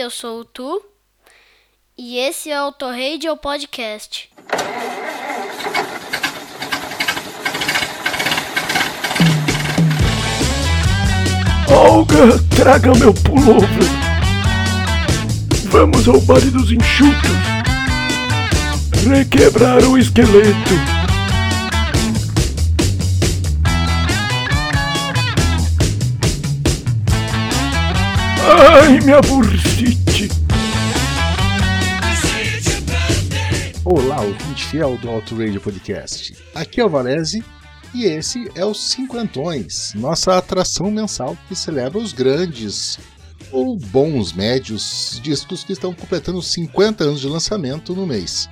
eu sou o Tu. E esse é o Torradio Podcast. Olga, traga meu pullover. Vamos ao baile dos enxutos. Requebrar o esqueleto. Ai, minha bursite. Olá, ouvinte fiel do Auto Radio Podcast. Aqui é o Valese e esse é o Cinquentões, nossa atração mensal que celebra os grandes ou bons médios discos que estão completando 50 anos de lançamento no mês.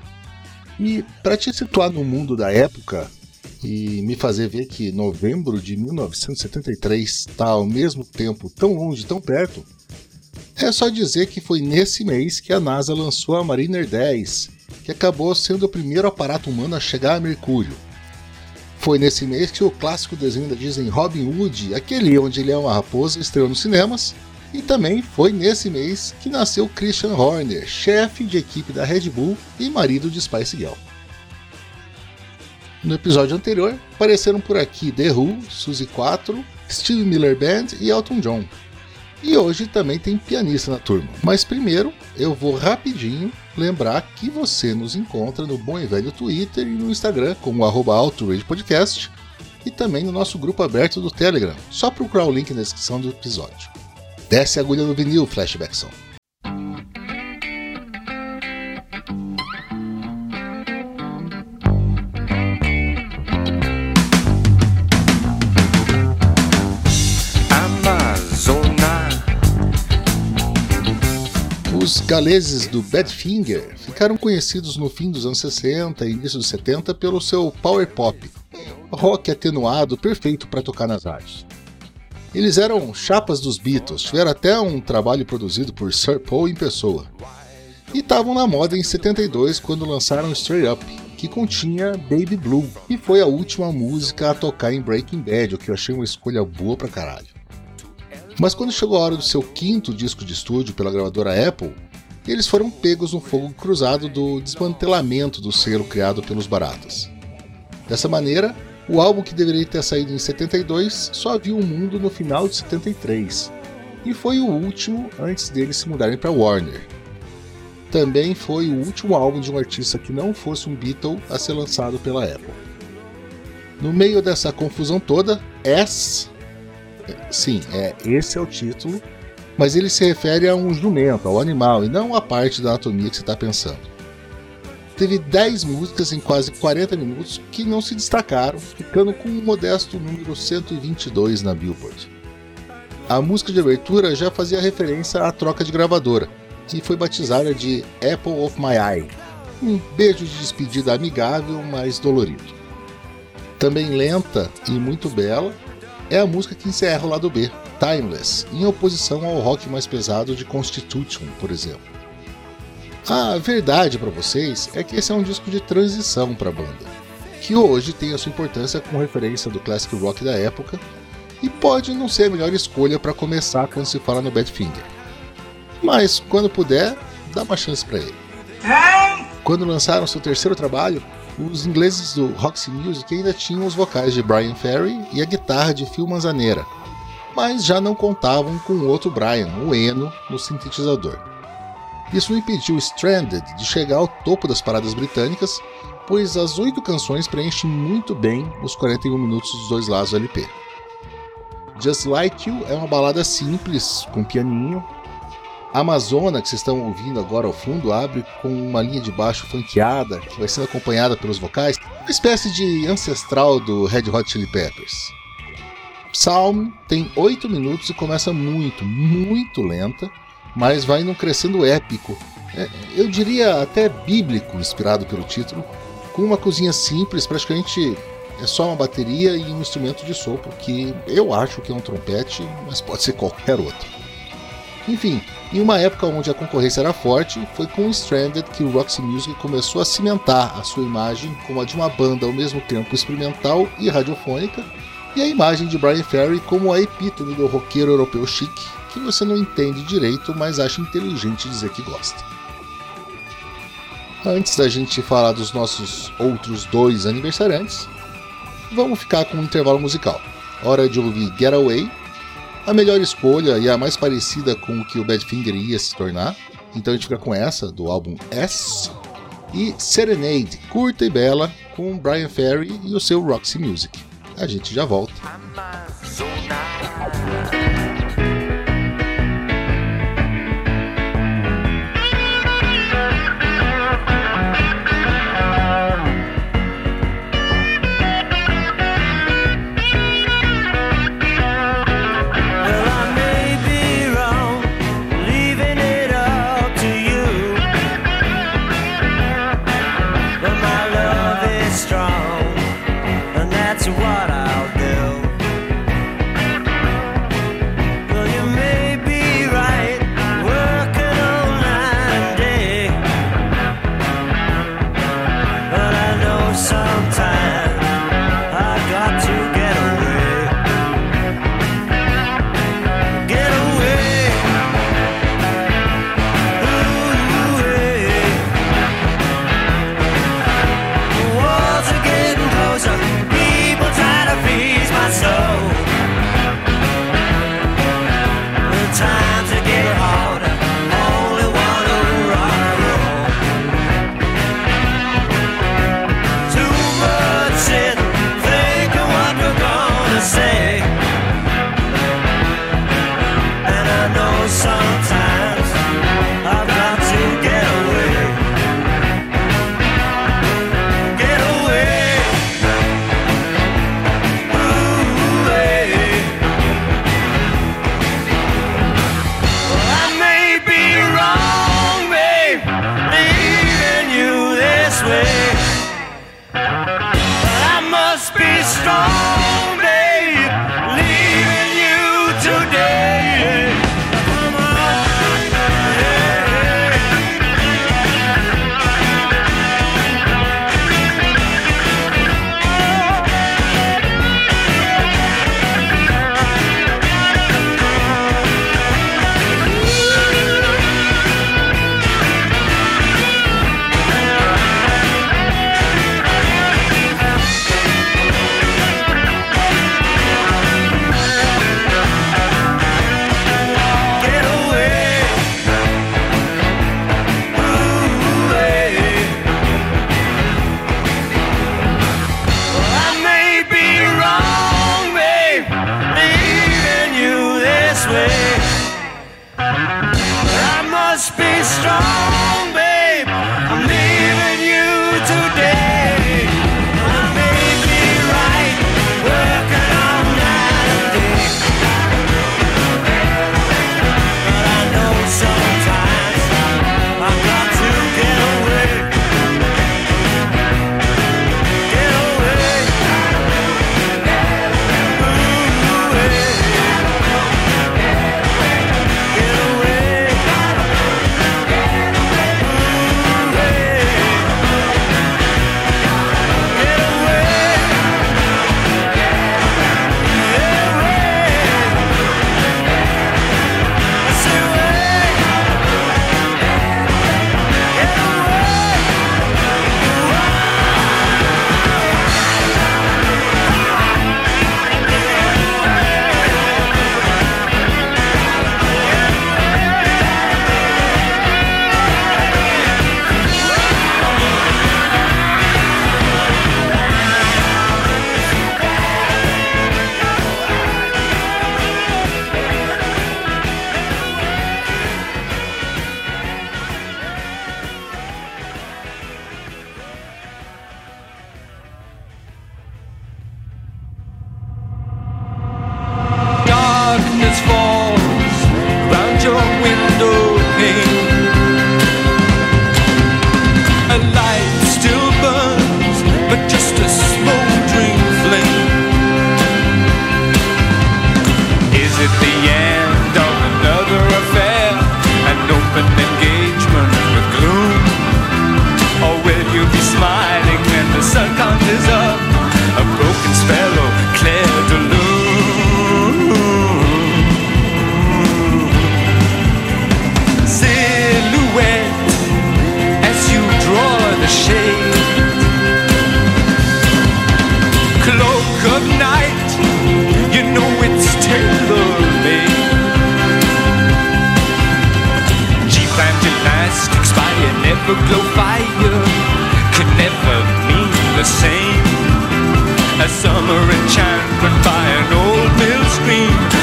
E para te situar no mundo da época e me fazer ver que novembro de 1973 está ao mesmo tempo tão longe, tão perto, é só dizer que foi nesse mês que a NASA lançou a Mariner 10, que acabou sendo o primeiro aparato humano a chegar a Mercúrio. Foi nesse mês que o clássico desenho da Disney Robin Hood, aquele onde ele é uma raposa, estreou nos cinemas. E também foi nesse mês que nasceu Christian Horner, chefe de equipe da Red Bull e marido de Spice Girl. No episódio anterior, apareceram por aqui The Who, Suzy 4, Steve Miller Band e Elton John. E hoje também tem pianista na turma. Mas primeiro, eu vou rapidinho lembrar que você nos encontra no bom e velho Twitter e no Instagram como arroba Podcast e também no nosso grupo aberto do Telegram. Só procurar o link na descrição do episódio. Desce a agulha no vinil, Flashbackson. Galeses do Badfinger ficaram conhecidos no fim dos anos 60 e início dos 70 pelo seu power pop, rock atenuado perfeito para tocar nas rádios. Eles eram chapas dos Beatles, tiveram até um trabalho produzido por Sir Paul em pessoa. E estavam na moda em 72 quando lançaram Straight Up, que continha Baby Blue, e foi a última música a tocar em Breaking Bad, o que eu achei uma escolha boa pra caralho. Mas quando chegou a hora do seu quinto disco de estúdio pela gravadora Apple, eles foram pegos no fogo cruzado do desmantelamento do selo criado pelos Baratas. Dessa maneira, o álbum que deveria ter saído em 72 só viu o mundo no final de 73, e foi o último antes deles se mudarem para Warner. Também foi o último álbum de um artista que não fosse um Beatle a ser lançado pela Apple. No meio dessa confusão toda, S Sim, é, esse é o título, mas ele se refere a um jumento, ao animal, e não à parte da anatomia que você está pensando. Teve 10 músicas em quase 40 minutos que não se destacaram, ficando com um modesto número 122 na Billboard. A música de abertura já fazia referência à troca de gravadora, e foi batizada de Apple of My Eye, um beijo de despedida amigável, mas dolorido. Também lenta e muito bela, é a música que encerra o lado B, Timeless, em oposição ao rock mais pesado de Constitution, por exemplo. A verdade para vocês é que esse é um disco de transição para a banda, que hoje tem a sua importância com referência do classic rock da época e pode não ser a melhor escolha para começar quando se fala no Badfinger. Mas quando puder, dá uma chance para ele. Quando lançaram seu terceiro trabalho, os ingleses do Roxy Music ainda tinham os vocais de Brian Ferry e a guitarra de Phil Manzanera, mas já não contavam com outro Brian, o Eno, no sintetizador. Isso impediu Stranded de chegar ao topo das paradas britânicas, pois as oito canções preenchem muito bem os 41 minutos dos dois lados do LP. Just Like You é uma balada simples, com pianinho, a Amazona, que vocês estão ouvindo agora ao fundo, abre com uma linha de baixo funkeada, que vai sendo acompanhada pelos vocais, uma espécie de ancestral do Red Hot Chili Peppers. Psalm tem 8 minutos e começa muito, muito lenta, mas vai num crescendo épico, é, eu diria até bíblico, inspirado pelo título, com uma cozinha simples, praticamente é só uma bateria e um instrumento de sopro, que eu acho que é um trompete, mas pode ser qualquer outro. Enfim, em uma época onde a concorrência era forte, foi com Stranded que o Roxy Music começou a cimentar a sua imagem como a de uma banda ao mesmo tempo experimental e radiofônica, e a imagem de Brian Ferry como a epítome do roqueiro europeu chique, que você não entende direito, mas acha inteligente dizer que gosta. Antes da gente falar dos nossos outros dois aniversariantes, vamos ficar com um intervalo musical. Hora de ouvir Getaway, a melhor escolha e a mais parecida com o que o Badfinger ia se tornar. Então a gente fica com essa, do álbum S. E Serenade, curta e bela, com Brian Ferry e o seu Roxy Music. A gente já volta. Afterglow fire could never mean the same. As summer enchantment by an old mill stream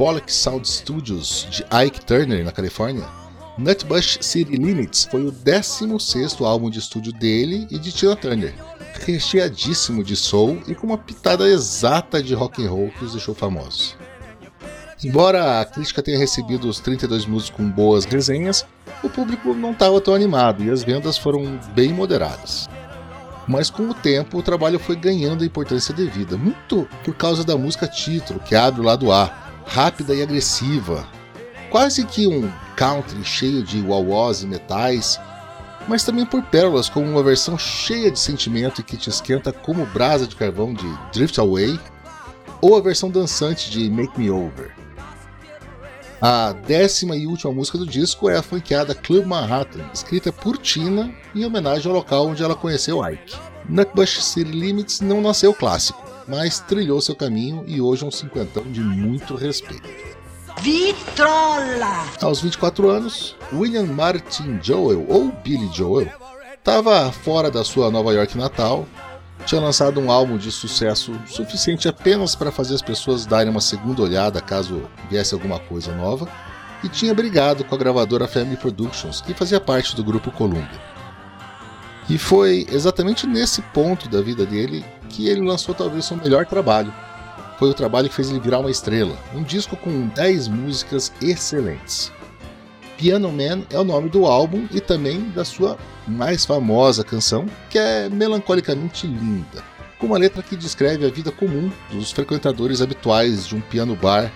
Bollock Sound Studios de Ike Turner, na Califórnia, Nutbush City Limits foi o 16º álbum de estúdio dele e de Tina Turner, recheadíssimo de soul e com uma pitada exata de rock and roll que os deixou famosos. Embora a crítica tenha recebido os 32 minutos com boas resenhas, o público não estava tão animado e as vendas foram bem moderadas. Mas com o tempo o trabalho foi ganhando a importância devida, muito por causa da música título, que abre o lado A, rápida e agressiva, quase que um country cheio de wah-wahs e metais, mas também por pérolas como uma versão cheia de sentimento que te esquenta como brasa de carvão de Drift Away, ou a versão dançante de Make Me Over. A décima e última música do disco é a franqueada Club Manhattan, escrita por Tina em homenagem ao local onde ela conheceu Ike. Nutbush City Limits não nasceu clássico, mas trilhou seu caminho e hoje é um cinquentão de muito respeito. Vitrola! Aos 24 anos, William Martin Joel, ou Billy Joel, estava fora da sua Nova York natal, tinha lançado um álbum de sucesso suficiente apenas para fazer as pessoas darem uma segunda olhada caso viesse alguma coisa nova, e tinha brigado com a gravadora Family Productions, que fazia parte do grupo Columbia. E foi exatamente nesse ponto da vida dele que ele lançou talvez seu melhor trabalho. Foi o trabalho que fez ele virar uma estrela, um disco com 10 músicas excelentes. Piano Man é o nome do álbum e também da sua mais famosa canção, que é melancolicamente linda, com uma letra que descreve a vida comum dos frequentadores habituais de um piano bar,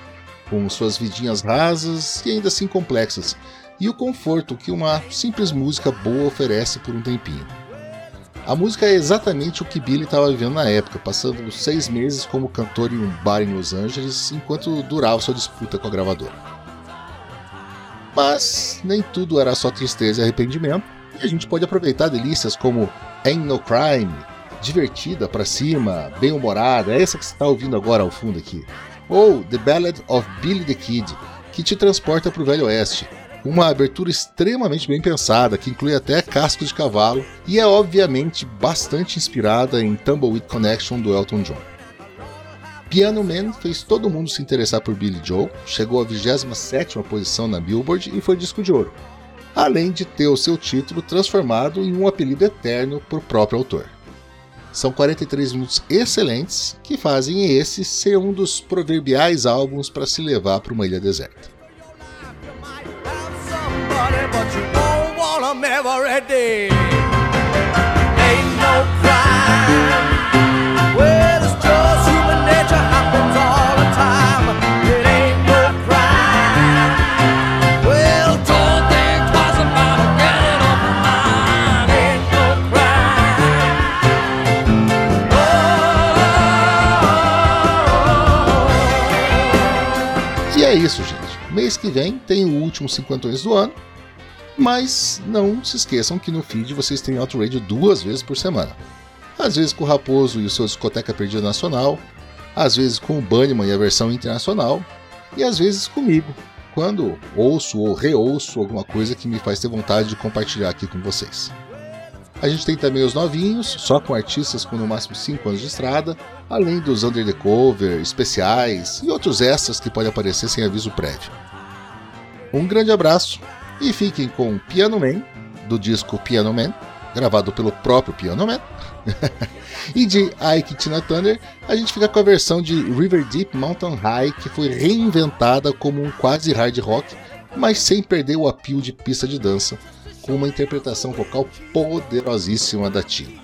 com suas vidinhas rasas e ainda assim complexas, e o conforto que uma simples música boa oferece por um tempinho. A música é exatamente o que Billy estava vivendo na época, passando seis meses como cantor em um bar em Los Angeles enquanto durava sua disputa com a gravadora. Mas nem tudo era só tristeza e arrependimento, e a gente pode aproveitar delícias como Ain't No Crime, divertida pra cima, bem humorada, é essa que você está ouvindo agora ao fundo aqui, ou The Ballad of Billy the Kid, que te transporta para o Velho Oeste, uma abertura extremamente bem pensada, que inclui até casco de cavalo e é obviamente bastante inspirada em Tumbleweed Connection do Elton John. Piano Man fez todo mundo se interessar por Billy Joe, chegou à 27ª posição na Billboard e foi disco de ouro, além de ter o seu título transformado em um apelido eterno por próprio autor. São 43 minutos excelentes que fazem esse ser um dos proverbiais álbuns para se levar para uma ilha deserta. But you won't want 'em every day. Ain't no crime. Don't crime. E é isso, gente. Mês que vem tem o último 50 do ano. Mas não se esqueçam que no feed vocês têm Auto Radio duas vezes por semana. Às vezes com o Raposo e o seu Discoteca Perdida Nacional, às vezes com o Bunnyman e a versão internacional, e às vezes comigo, quando ouço ou reouço alguma coisa que me faz ter vontade de compartilhar aqui com vocês. A gente tem também os novinhos, só com artistas com no máximo 5 anos de estrada, além dos under the cover, especiais e outros extras que podem aparecer sem aviso prévio. Um grande abraço e fiquem com Piano Man, do disco Piano Man, gravado pelo próprio Piano Man. e de Ike Tina Turner, a gente fica com a versão de River Deep Mountain High, que foi reinventada como um quase hard rock, mas sem perder o apio de pista de dança, com uma interpretação vocal poderosíssima da Tina.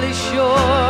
Really sure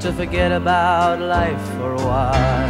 to forget about life for a while.